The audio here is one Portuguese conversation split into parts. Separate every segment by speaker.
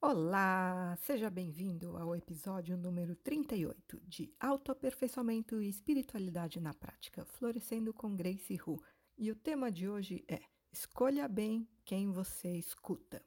Speaker 1: Olá, seja bem-vindo ao episódio número 38 de Autoaperfeiçoamento e Espiritualidade na Prática, Florescendo com Grace Hu. E o tema de hoje é Escolha bem quem você escuta.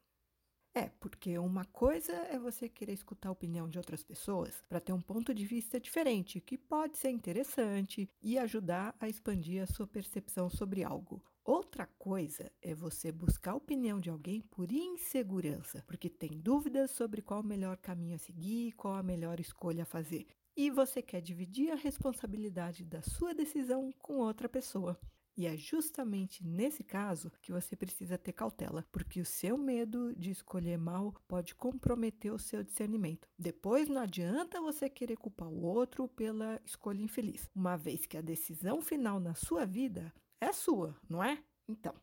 Speaker 1: É, porque uma coisa é você querer escutar a opinião de outras pessoas para ter um ponto de vista diferente, que pode ser interessante e ajudar a expandir a sua percepção sobre algo. Outra coisa é você buscar a opinião de alguém por insegurança, porque tem dúvidas sobre qual o melhor caminho a seguir, qual a melhor escolha a fazer. E você quer dividir a responsabilidade da sua decisão com outra pessoa. E é justamente nesse caso que você precisa ter cautela, porque o seu medo de escolher mal pode comprometer o seu discernimento. Depois não adianta você querer culpar o outro pela escolha infeliz, uma vez que a decisão final na sua vida é sua, não é? Então,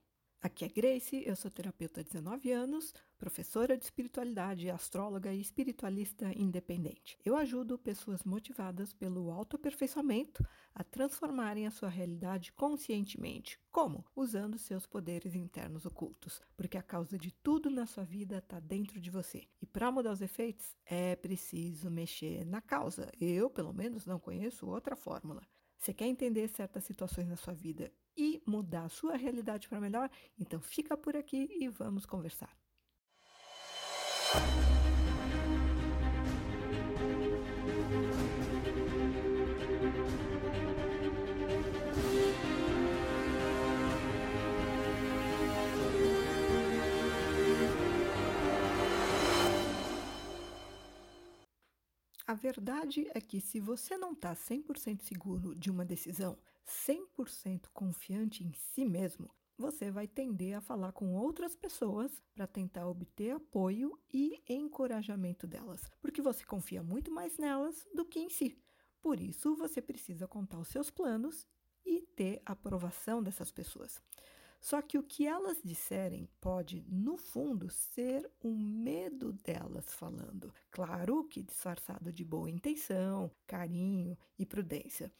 Speaker 1: aqui é Grace, eu sou terapeuta há 19 anos, professora de espiritualidade, astróloga e espiritualista independente. Eu ajudo pessoas motivadas pelo autoaperfeiçoamento a transformarem a sua realidade conscientemente. Como? Usando seus poderes internos ocultos. Porque a causa de tudo na sua vida está dentro de você. E para mudar os efeitos, é preciso mexer na causa. Eu, pelo menos, não conheço outra fórmula. Você quer entender certas situações na sua vida mudar a sua realidade para melhor? Então fica por aqui e vamos conversar. A verdade é que se você não está 100% seguro de uma decisão, 100% confiante em si mesmo, você vai tender a falar com outras pessoas para tentar obter apoio e encorajamento delas, porque você confia muito mais nelas do que em si. Por isso, você precisa contar os seus planos e ter aprovação dessas pessoas. Só que o que elas disserem pode, no fundo, ser um medo delas falando. Claro que disfarçado de boa intenção, carinho e prudência.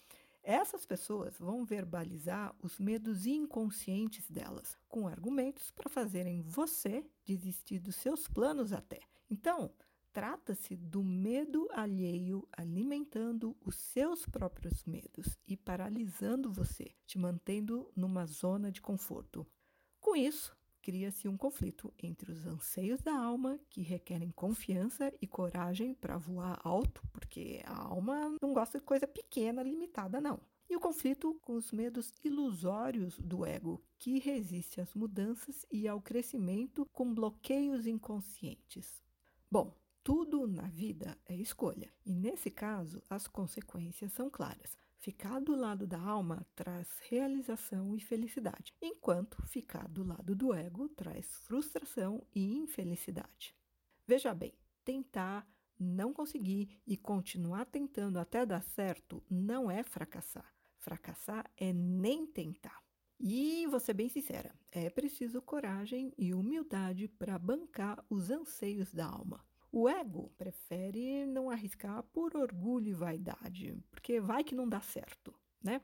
Speaker 1: Essas pessoas vão verbalizar os medos inconscientes delas, com argumentos para fazerem você desistir dos seus planos até. Então, Trata-se do medo alheio alimentando os seus próprios medos e paralisando você, te mantendo numa zona de conforto. Com isso, cria-se um conflito entre os anseios da alma, que requerem confiança e coragem para voar alto, porque a alma não gosta de coisa pequena, limitada, não. E o conflito com os medos ilusórios do ego, que resiste às mudanças e ao crescimento com bloqueios inconscientes. Bom, tudo na vida é escolha, e nesse caso as consequências são claras. Ficar do lado da alma traz realização e felicidade, enquanto ficar do lado do ego traz frustração e infelicidade. Veja bem, tentar, não conseguir e continuar tentando até dar certo não é fracassar. Fracassar é nem tentar. E vou ser bem sincera, é preciso coragem e humildade para bancar os anseios da alma. O ego prefere não arriscar por orgulho e vaidade, porque vai que não dá certo, né?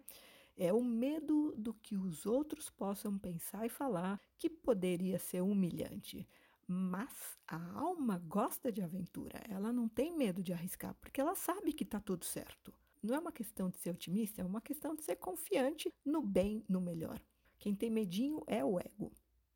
Speaker 1: É o medo do que os outros possam pensar e falar que poderia ser humilhante. Mas a alma gosta de aventura, ela não tem medo de arriscar, porque ela sabe que está tudo certo. Não é uma questão de ser otimista, é uma questão de ser confiante no bem, no melhor. Quem tem medinho é o ego.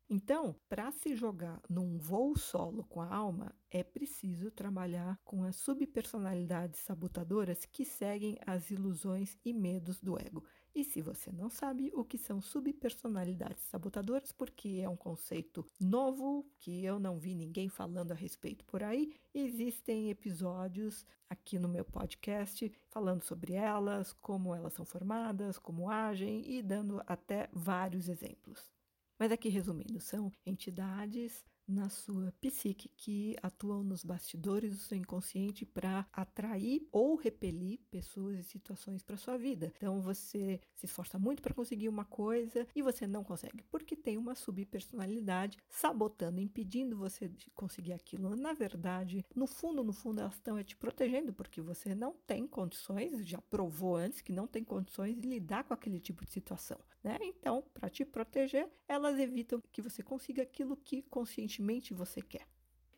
Speaker 1: Então, para se jogar num voo solo com a alma, é preciso trabalhar com as subpersonalidades sabotadoras que seguem as ilusões e medos do ego. E se você não sabe o que são subpersonalidades sabotadoras, porque é um conceito novo que eu não vi ninguém falando a respeito por aí, existem episódios aqui no meu podcast falando sobre elas, como elas são formadas, como agem e dando até vários exemplos. Mas aqui resumindo, são entidades na sua psique que atuam nos bastidores do seu inconsciente para atrair ou repelir pessoas e situações para sua vida. Então você se esforça muito para conseguir uma coisa e você não consegue porque tem uma subpersonalidade sabotando, impedindo você de conseguir aquilo. Na verdade, no fundo, no fundo elas estão é te protegendo porque você não tem condições, já provou antes que não tem condições de lidar com aquele tipo de situação, né? Então, para te proteger, elas evitam que você consiga aquilo que conscientemente você quer.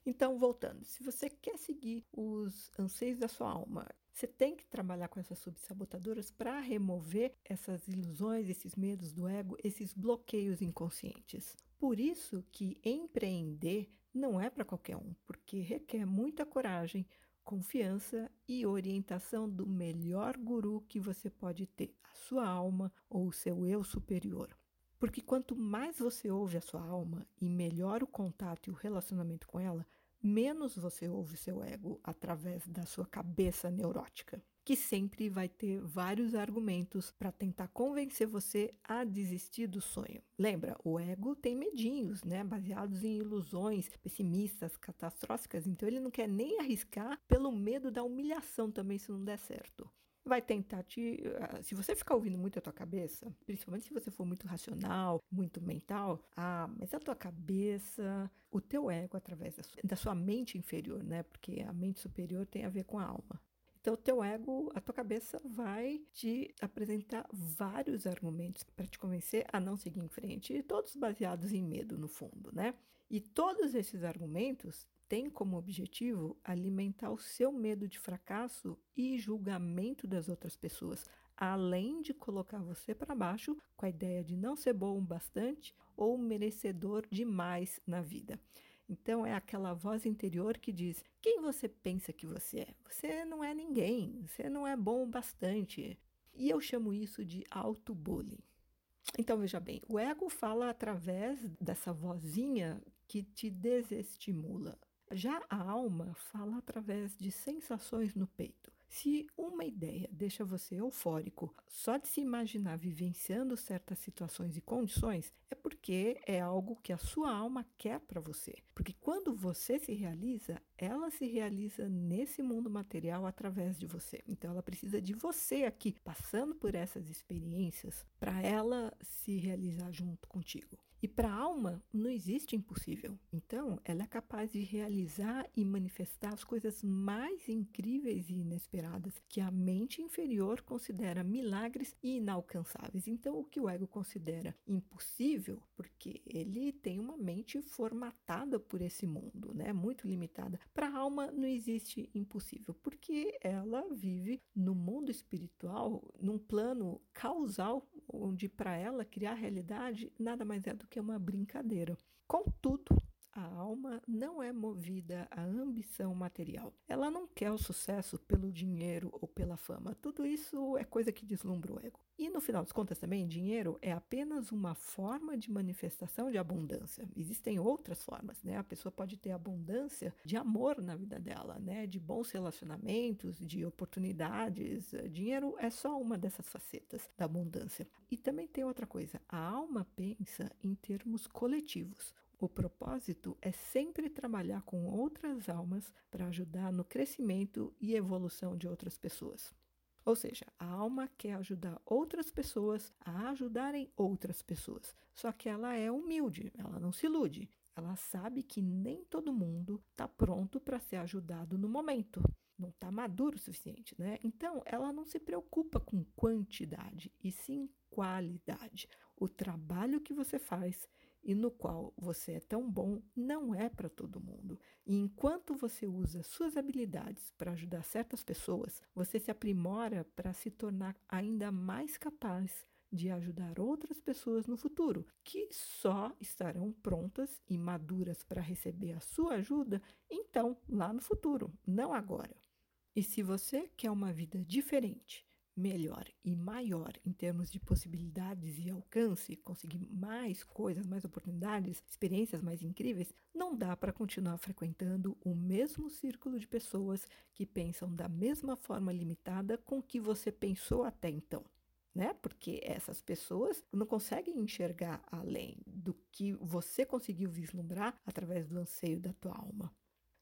Speaker 1: Então, voltando, se você quer seguir os anseios da sua alma, você tem que trabalhar com essas subsabotadoras para remover essas ilusões, esses medos do ego, esses bloqueios inconscientes. Por isso que empreender não é para qualquer um, porque requer muita coragem, confiança e orientação do melhor guru que você pode ter, a sua alma ou o seu eu superior. Porque quanto mais você ouve a sua alma e melhor o contato e o relacionamento com ela, menos você ouve seu ego através da sua cabeça neurótica, que sempre vai ter vários argumentos para tentar convencer você a desistir do sonho. Lembra, o ego tem medinhos, né, baseados em ilusões pessimistas, catastróficas, então ele não quer nem arriscar pelo medo da humilhação também se não der certo vai tentar te. Ah, se você ficar ouvindo muito a tua cabeça, principalmente se você for muito racional, muito mental, ah, mas a tua cabeça, o teu ego, através da sua, da sua mente inferior, né? Porque a mente superior tem a ver com a alma. Então, o teu ego, a tua cabeça vai te apresentar vários argumentos para te convencer a não seguir em frente, e todos baseados em medo, no fundo, né? E todos esses argumentos tem como objetivo alimentar o seu medo de fracasso e julgamento das outras pessoas, além de colocar você para baixo com a ideia de não ser bom bastante ou merecedor demais na vida. Então é aquela voz interior que diz: quem você pensa que você é? Você não é ninguém, você não é bom bastante. E eu chamo isso de auto-bullying. Então veja bem, o ego fala através dessa vozinha que te desestimula. Já a alma fala através de sensações no peito. Se uma ideia deixa você eufórico só de se imaginar vivenciando certas situações e condições, é porque é algo que a sua alma quer para você. Porque quando você se realiza, ela se realiza nesse mundo material através de você. Então ela precisa de você aqui, passando por essas experiências, para ela se realizar junto contigo. E para a alma não existe impossível. Então, ela é capaz de realizar e manifestar as coisas mais incríveis e inesperadas que a mente inferior considera milagres e inalcançáveis. Então, o que o ego considera impossível, porque ele tem uma mente formatada por esse mundo, né? Muito limitada. Para a alma não existe impossível, porque ela vive no mundo espiritual, num plano causal, onde para ela criar realidade nada mais é do que uma brincadeira. Contudo, a alma não é movida à ambição material. Ela não quer o sucesso pelo dinheiro ou pela fama. Tudo isso é coisa que deslumbra o ego. E no final das contas também, dinheiro é apenas uma forma de manifestação de abundância. Existem outras formas, né? A pessoa pode ter abundância de amor na vida dela, né? De bons relacionamentos, de oportunidades. Dinheiro é só uma dessas facetas da abundância. E também tem outra coisa. A alma pensa em termos coletivos. O propósito é sempre trabalhar com outras almas para ajudar no crescimento e evolução de outras pessoas. Ou seja, a alma quer ajudar outras pessoas a ajudarem outras pessoas. Só que ela é humilde, ela não se ilude. Ela sabe que nem todo mundo está pronto para ser ajudado no momento. Não está maduro o suficiente, né? Então, ela não se preocupa com quantidade, e sim qualidade. O trabalho que você faz e no qual você é tão bom não é para todo mundo. E enquanto você usa suas habilidades para ajudar certas pessoas, você se aprimora para se tornar ainda mais capaz de ajudar outras pessoas no futuro, que só estarão prontas e maduras para receber a sua ajuda, então, lá no futuro, não agora. E se você quer uma vida diferente, melhor e maior em termos de possibilidades e alcance, conseguir mais coisas, mais oportunidades, experiências mais incríveis, não dá para continuar frequentando o mesmo círculo de pessoas que pensam da mesma forma limitada com que você pensou até então. Né? Porque essas pessoas não conseguem enxergar além do que você conseguiu vislumbrar através do anseio da tua alma.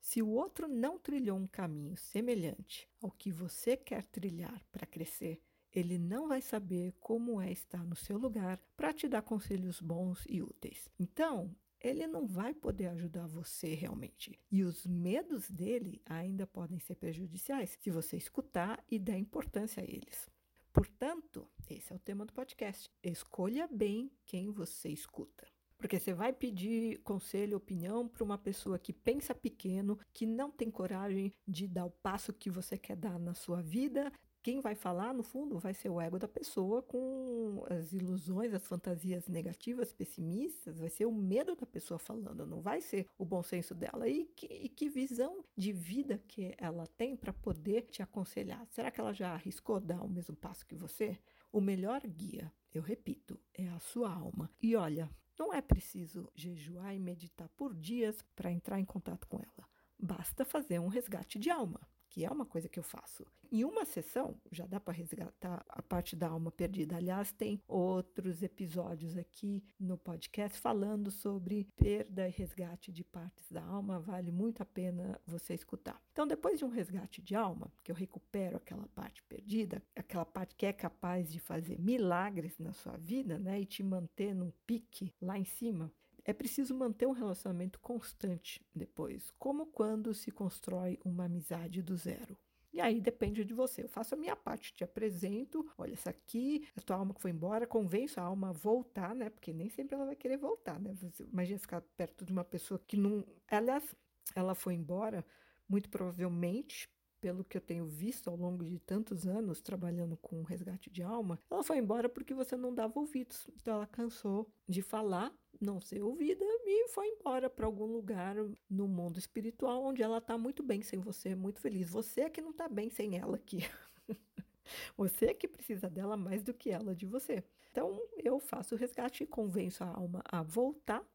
Speaker 1: Se o outro não trilhou um caminho semelhante ao que você quer trilhar para crescer, ele não vai saber como é estar no seu lugar para te dar conselhos bons e úteis. Então, ele não vai poder ajudar você realmente. E os medos dele ainda podem ser prejudiciais se você escutar e der importância a eles. Portanto, esse é o tema do podcast. Escolha bem quem você escuta. Porque você vai pedir conselho, opinião para uma pessoa que pensa pequeno, que não tem coragem de dar o passo que você quer dar na sua vida, quem vai falar, no fundo, vai ser o ego da pessoa com as ilusões, as fantasias negativas, pessimistas, vai ser o medo da pessoa falando, não vai ser o bom senso dela. E que, e que visão de vida que ela tem para poder te aconselhar? Será que ela já arriscou dar o mesmo passo que você? O melhor guia, eu repito, é a sua alma. E olha, não é preciso jejuar e meditar por dias para entrar em contato com ela. Basta fazer um resgate de alma que é uma coisa que eu faço. Em uma sessão, já dá para resgatar a parte da alma perdida. Aliás, tem outros episódios aqui no podcast falando sobre perda e resgate de partes da alma. Vale muito a pena você escutar. Então, depois de um resgate de alma, que eu recupero aquela parte perdida, aquela parte que é capaz de fazer milagres na sua vida, né, e te manter num pique lá em cima, é preciso manter um relacionamento constante depois, como quando se constrói uma amizade do zero. E aí depende de você. Eu faço a minha parte, te apresento. Olha, essa aqui, a tua alma que foi embora, convenço a alma a voltar, né? Porque nem sempre ela vai querer voltar, né? Você, imagina ficar perto de uma pessoa que não. Aliás, ela foi embora, muito provavelmente, pelo que eu tenho visto ao longo de tantos anos trabalhando com resgate de alma, ela foi embora porque você não dava ouvidos. Então ela cansou de falar não ser ouvida e foi embora para algum lugar no mundo espiritual onde ela está muito bem sem você, muito feliz. Você é que não está bem sem ela aqui. você é que precisa dela mais do que ela de você. Então eu faço o resgate e convenço a alma a voltar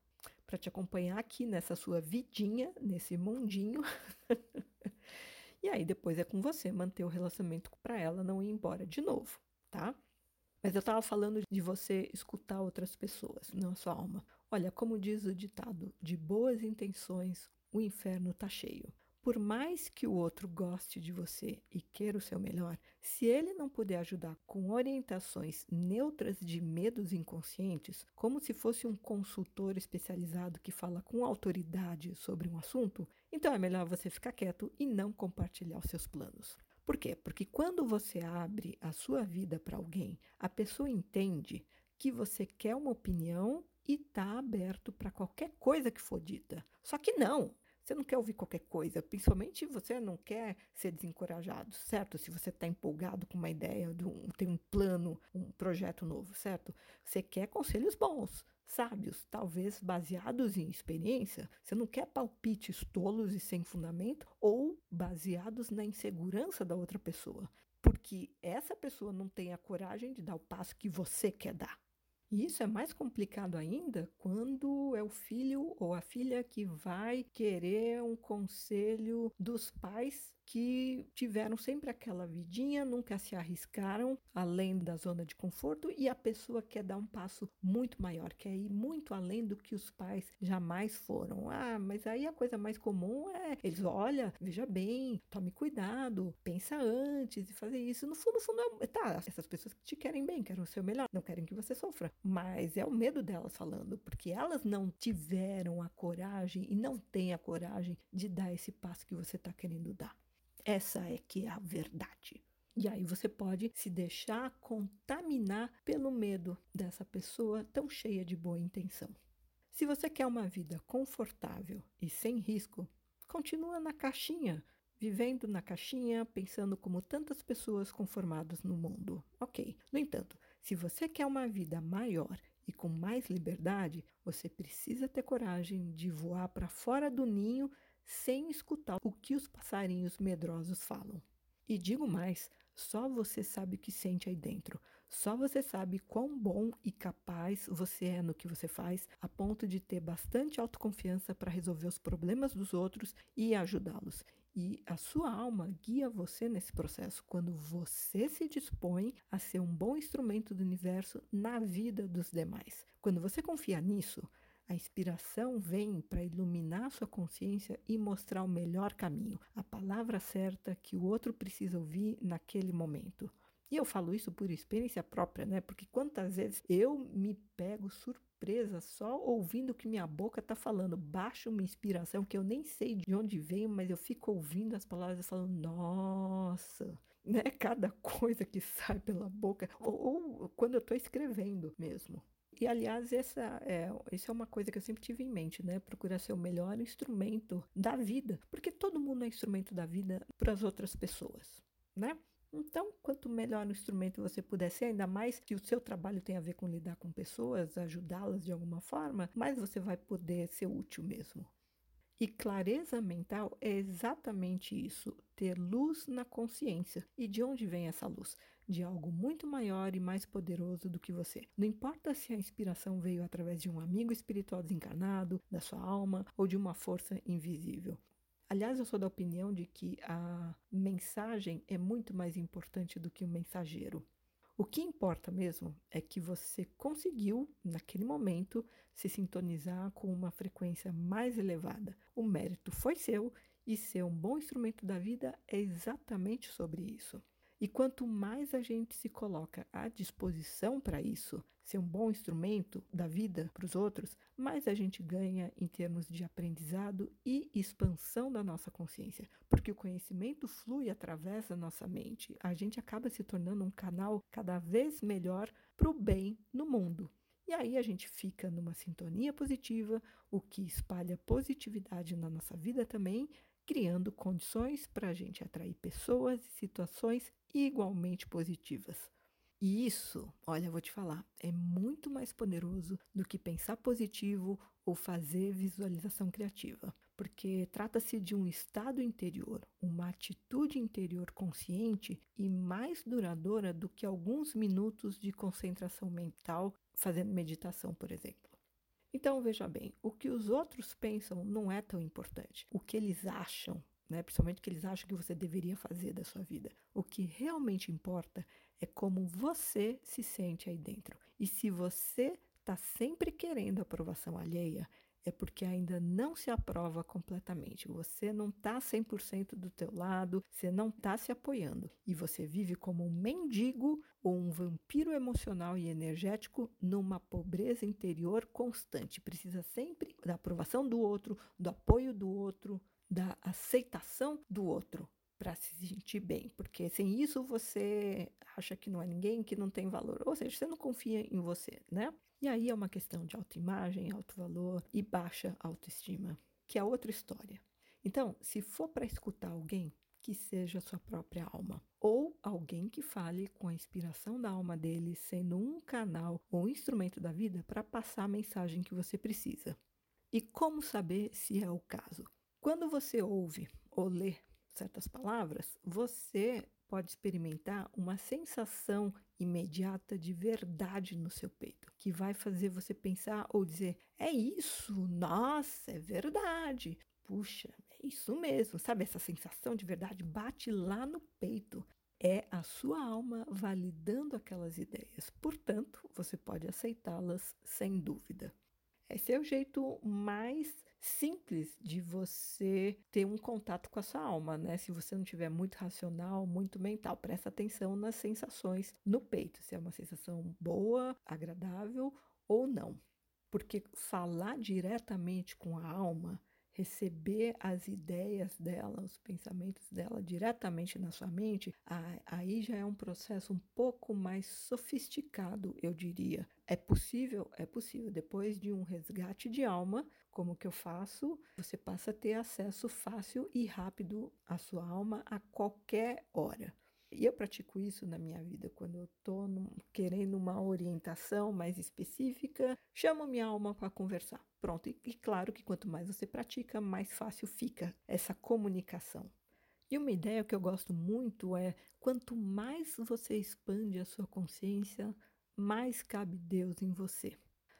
Speaker 1: para te acompanhar aqui nessa sua vidinha, nesse mundinho. e aí depois é com você manter o relacionamento para ela não ir embora de novo, tá? Mas eu estava falando de você escutar outras pessoas, não a sua alma. Olha, como diz o ditado, de boas intenções o inferno está cheio. Por mais que o outro goste de você e queira o seu melhor, se ele não puder ajudar com orientações neutras de medos inconscientes, como se fosse um consultor especializado que fala com autoridade sobre um assunto, então é melhor você ficar quieto e não compartilhar os seus planos. Por quê? Porque quando você abre a sua vida para alguém, a pessoa entende que você quer uma opinião e está aberto para qualquer coisa que for dita. Só que não, você não quer ouvir qualquer coisa, principalmente você não quer ser desencorajado, certo? Se você está empolgado com uma ideia, de um, tem um plano, um projeto novo, certo? Você quer conselhos bons, sábios, talvez baseados em experiência. Você não quer palpites tolos e sem fundamento ou baseados na insegurança da outra pessoa, porque essa pessoa não tem a coragem de dar o passo que você quer dar. E isso é mais complicado ainda quando é o filho ou a filha que vai querer um conselho dos pais que tiveram sempre aquela vidinha, nunca se arriscaram além da zona de conforto e a pessoa quer dar um passo muito maior, quer ir muito além do que os pais jamais foram. Ah, mas aí a coisa mais comum é eles, olha, veja bem, tome cuidado, pensa antes de fazer isso. No fundo, no fundo, é, tá, essas pessoas que te querem bem, querem o seu melhor, não querem que você sofra, mas é o medo delas falando, porque elas não tiveram a coragem e não têm a coragem de dar esse passo que você está querendo dar. Essa é que é a verdade. E aí você pode se deixar contaminar pelo medo dessa pessoa tão cheia de boa intenção. Se você quer uma vida confortável e sem risco, continua na caixinha, vivendo na caixinha, pensando como tantas pessoas conformadas no mundo. Ok. No entanto, se você quer uma vida maior e com mais liberdade, você precisa ter coragem de voar para fora do ninho sem escutar o que os passarinhos medrosos falam. E digo mais, só você sabe o que sente aí dentro. Só você sabe quão bom e capaz você é no que você faz, a ponto de ter bastante autoconfiança para resolver os problemas dos outros e ajudá-los. E a sua alma guia você nesse processo quando você se dispõe a ser um bom instrumento do universo na vida dos demais. Quando você confia nisso, a inspiração vem para iluminar sua consciência e mostrar o melhor caminho, a palavra certa que o outro precisa ouvir naquele momento. E eu falo isso por experiência própria, né? Porque quantas vezes eu me pego surpresa só ouvindo o que minha boca está falando. Baixo uma inspiração que eu nem sei de onde veio, mas eu fico ouvindo as palavras e falando, nossa, né? Cada coisa que sai pela boca. Ou, ou quando eu estou escrevendo mesmo. E, aliás, essa é, isso é uma coisa que eu sempre tive em mente, né? Procurar ser o melhor instrumento da vida, porque todo mundo é instrumento da vida para as outras pessoas, né? Então, quanto melhor o instrumento você puder ser, ainda mais que o seu trabalho tem a ver com lidar com pessoas, ajudá-las de alguma forma, mais você vai poder ser útil mesmo. E clareza mental é exatamente isso, ter luz na consciência. E de onde vem essa luz? De algo muito maior e mais poderoso do que você. Não importa se a inspiração veio através de um amigo espiritual desencarnado, da sua alma ou de uma força invisível. Aliás, eu sou da opinião de que a mensagem é muito mais importante do que o mensageiro. O que importa mesmo é que você conseguiu, naquele momento, se sintonizar com uma frequência mais elevada. O mérito foi seu e ser um bom instrumento da vida é exatamente sobre isso. E quanto mais a gente se coloca à disposição para isso, ser um bom instrumento da vida para os outros, mais a gente ganha em termos de aprendizado e expansão da nossa consciência. Porque o conhecimento flui através da nossa mente. A gente acaba se tornando um canal cada vez melhor para o bem no mundo. E aí a gente fica numa sintonia positiva, o que espalha positividade na nossa vida também, criando condições para a gente atrair pessoas e situações igualmente positivas. E isso, olha, vou te falar, é muito mais poderoso do que pensar positivo ou fazer visualização criativa, porque trata-se de um estado interior, uma atitude interior consciente e mais duradoura do que alguns minutos de concentração mental fazendo meditação, por exemplo. Então, veja bem, o que os outros pensam não é tão importante. O que eles acham né? principalmente o que eles acham que você deveria fazer da sua vida. O que realmente importa é como você se sente aí dentro. E se você está sempre querendo aprovação alheia, é porque ainda não se aprova completamente. Você não está 100% do teu lado, você não está se apoiando. E você vive como um mendigo ou um vampiro emocional e energético numa pobreza interior constante. Precisa sempre da aprovação do outro, do apoio do outro, da aceitação do outro para se sentir bem, porque sem isso você acha que não é ninguém, que não tem valor, ou seja, você não confia em você, né? E aí é uma questão de autoimagem, alto valor e baixa autoestima, que é outra história. Então, se for para escutar alguém, que seja sua própria alma, ou alguém que fale com a inspiração da alma dele, sendo um canal ou um instrumento da vida para passar a mensagem que você precisa. E como saber se é o caso? Quando você ouve ou lê certas palavras, você pode experimentar uma sensação imediata de verdade no seu peito, que vai fazer você pensar ou dizer: é isso, nossa, é verdade. Puxa, é isso mesmo, sabe? Essa sensação de verdade bate lá no peito. É a sua alma validando aquelas ideias. Portanto, você pode aceitá-las sem dúvida. Esse é o jeito mais simples de você ter um contato com a sua alma, né? Se você não tiver muito racional, muito mental, presta atenção nas sensações no peito, se é uma sensação boa, agradável ou não. Porque falar diretamente com a alma receber as ideias dela, os pensamentos dela diretamente na sua mente, aí já é um processo um pouco mais sofisticado, eu diria. É possível? É possível. Depois de um resgate de alma, como que eu faço? Você passa a ter acesso fácil e rápido à sua alma a qualquer hora. E eu pratico isso na minha vida quando eu estou querendo uma orientação mais específica, chamo minha alma para conversar. Pronto, e, e claro que quanto mais você pratica, mais fácil fica essa comunicação. E uma ideia que eu gosto muito é: quanto mais você expande a sua consciência, mais cabe Deus em você.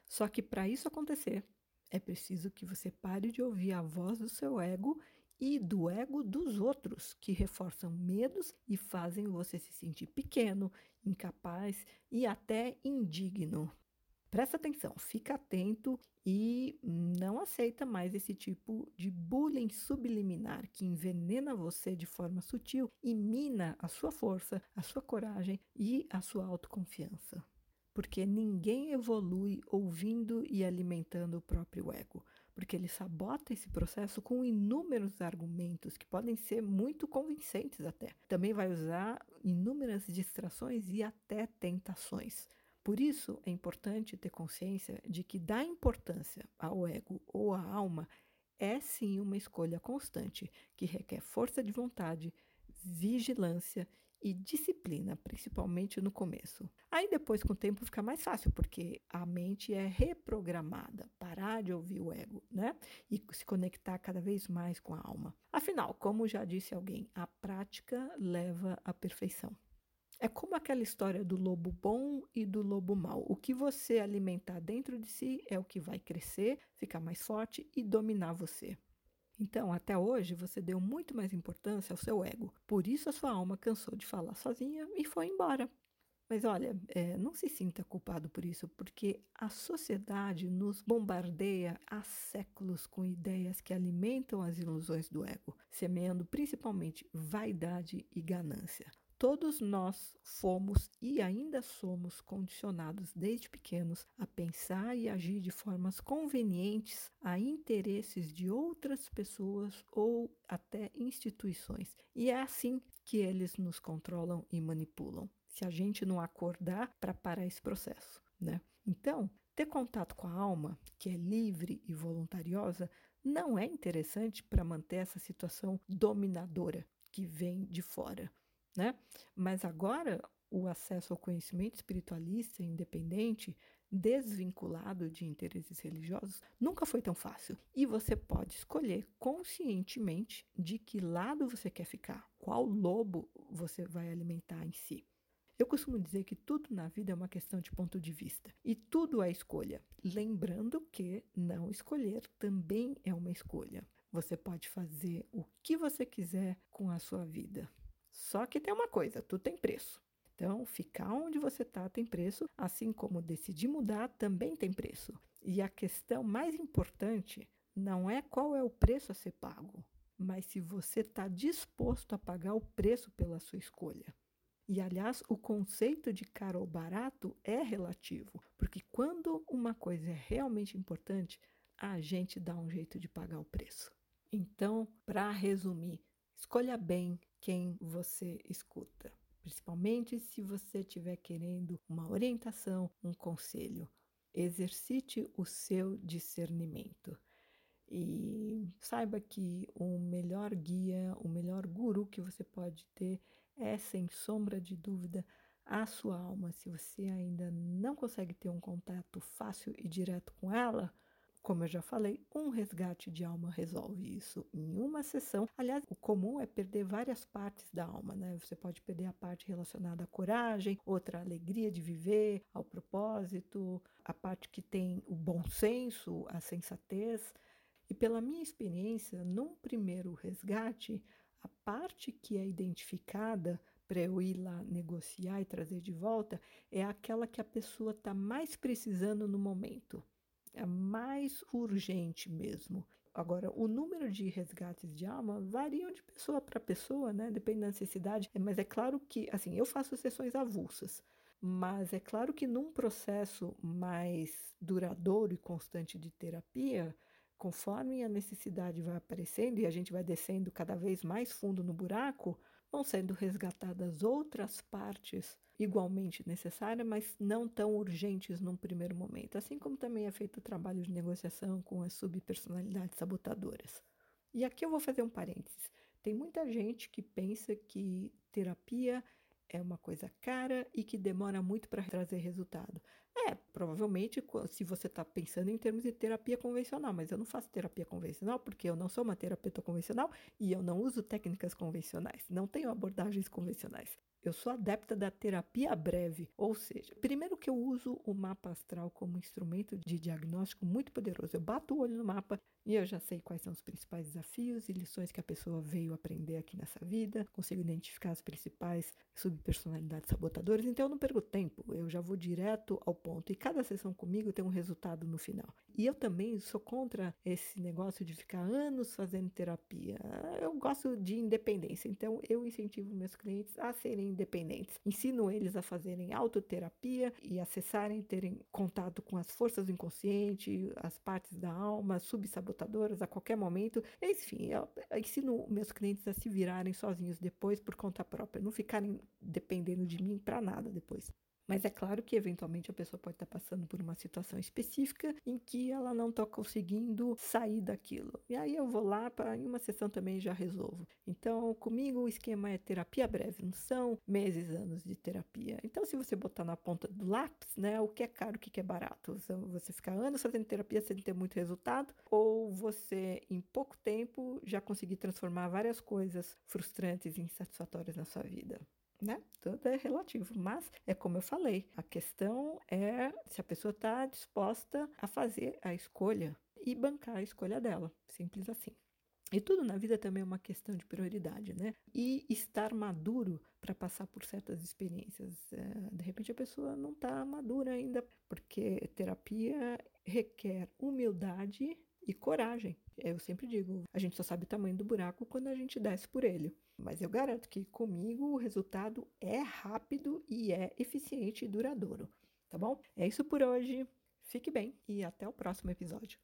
Speaker 1: Só que para isso acontecer, é preciso que você pare de ouvir a voz do seu ego e do ego dos outros, que reforçam medos e fazem você se sentir pequeno, incapaz e até indigno. Presta atenção, fica atento e não aceita mais esse tipo de bullying subliminar que envenena você de forma sutil e mina a sua força, a sua coragem e a sua autoconfiança. Porque ninguém evolui ouvindo e alimentando o próprio ego porque ele sabota esse processo com inúmeros argumentos que podem ser muito convincentes até. Também vai usar inúmeras distrações e até tentações. Por isso é importante ter consciência de que dar importância ao ego ou à alma é sim uma escolha constante que requer força de vontade, vigilância e disciplina, principalmente no começo. Aí depois, com o tempo, fica mais fácil, porque a mente é reprogramada, parar de ouvir o ego, né? E se conectar cada vez mais com a alma. Afinal, como já disse alguém, a prática leva à perfeição. É como aquela história do lobo bom e do lobo mau. O que você alimentar dentro de si é o que vai crescer, ficar mais forte e dominar você. Então, até hoje, você deu muito mais importância ao seu ego. Por isso, a sua alma cansou de falar sozinha e foi embora. Mas olha, é, não se sinta culpado por isso, porque a sociedade nos bombardeia há séculos com ideias que alimentam as ilusões do ego, semeando principalmente vaidade e ganância. Todos nós fomos e ainda somos condicionados desde pequenos a pensar e agir de formas convenientes a interesses de outras pessoas ou até instituições. E é assim que eles nos controlam e manipulam, se a gente não acordar para parar esse processo, né? Então, ter contato com a alma, que é livre e voluntariosa, não é interessante para manter essa situação dominadora que vem de fora né? Mas agora o acesso ao conhecimento espiritualista independente, desvinculado de interesses religiosos, nunca foi tão fácil. E você pode escolher conscientemente de que lado você quer ficar, qual lobo você vai alimentar em si. Eu costumo dizer que tudo na vida é uma questão de ponto de vista e tudo é escolha. Lembrando que não escolher também é uma escolha. Você pode fazer o que você quiser com a sua vida. Só que tem uma coisa, tudo tem preço. Então, ficar onde você está tem preço, assim como decidir mudar também tem preço. E a questão mais importante não é qual é o preço a ser pago, mas se você está disposto a pagar o preço pela sua escolha. E, aliás, o conceito de caro ou barato é relativo, porque quando uma coisa é realmente importante, a gente dá um jeito de pagar o preço. Então, para resumir, escolha bem quem você escuta, principalmente se você estiver querendo uma orientação, um conselho. Exercite o seu discernimento. E saiba que o melhor guia, o melhor guru que você pode ter é, sem sombra de dúvida, a sua alma. Se você ainda não consegue ter um contato fácil e direto com ela, como eu já falei, um resgate de alma resolve isso em uma sessão. Aliás, o comum é perder várias partes da alma, né? Você pode perder a parte relacionada à coragem, outra alegria de viver, ao propósito, a parte que tem o bom senso, a sensatez. E pela minha experiência, num primeiro resgate, a parte que é identificada para eu ir lá negociar e trazer de volta é aquela que a pessoa está mais precisando no momento é mais urgente mesmo. Agora, o número de resgates de alma variam de pessoa para pessoa, né? Depende da necessidade. Mas é claro que, assim, eu faço sessões avulsas. Mas é claro que num processo mais duradouro e constante de terapia, conforme a necessidade vai aparecendo e a gente vai descendo cada vez mais fundo no buraco, vão sendo resgatadas outras partes igualmente necessárias, mas não tão urgentes num primeiro momento, assim como também é feito o trabalho de negociação com as subpersonalidades sabotadoras. E aqui eu vou fazer um parênteses. Tem muita gente que pensa que terapia é uma coisa cara e que demora muito para trazer resultado. É, provavelmente se você está pensando em termos de terapia convencional, mas eu não faço terapia convencional porque eu não sou uma terapeuta convencional e eu não uso técnicas convencionais, não tenho abordagens convencionais. Eu sou adepta da terapia breve, ou seja, primeiro que eu uso o mapa astral como instrumento de diagnóstico muito poderoso. Eu bato o olho no mapa e eu já sei quais são os principais desafios e lições que a pessoa veio aprender aqui nessa vida, consigo identificar as principais subpersonalidades sabotadoras, então eu não perco tempo, eu já vou direto ao ponto. E cada sessão comigo tem um resultado no final. E eu também sou contra esse negócio de ficar anos fazendo terapia. Eu gosto de independência, então eu incentivo meus clientes a serem independentes. Ensino eles a fazerem autoterapia e acessarem, terem contato com as forças do inconsciente, as partes da alma, subsabotadoras a qualquer momento. Enfim, eu ensino meus clientes a se virarem sozinhos depois por conta própria, não ficarem dependendo de mim para nada depois. Mas é claro que, eventualmente, a pessoa pode estar passando por uma situação específica em que ela não está conseguindo sair daquilo. E aí eu vou lá, para em uma sessão também já resolvo. Então, comigo o esquema é terapia breve, não são meses, anos de terapia. Então, se você botar na ponta do lápis, né, o que é caro, o que é barato? Você ficar anos fazendo terapia sem ter muito resultado, ou você, em pouco tempo, já conseguir transformar várias coisas frustrantes e insatisfatórias na sua vida né? Tudo é relativo, mas é como eu falei, a questão é se a pessoa está disposta a fazer a escolha e bancar a escolha dela, simples assim. E tudo na vida também é uma questão de prioridade, né? E estar maduro para passar por certas experiências. É, de repente a pessoa não está madura ainda, porque terapia requer humildade e coragem. Eu sempre digo, a gente só sabe o tamanho do buraco quando a gente desce por ele. Mas eu garanto que comigo o resultado é rápido e é eficiente e duradouro. Tá bom? É isso por hoje. Fique bem e até o próximo episódio.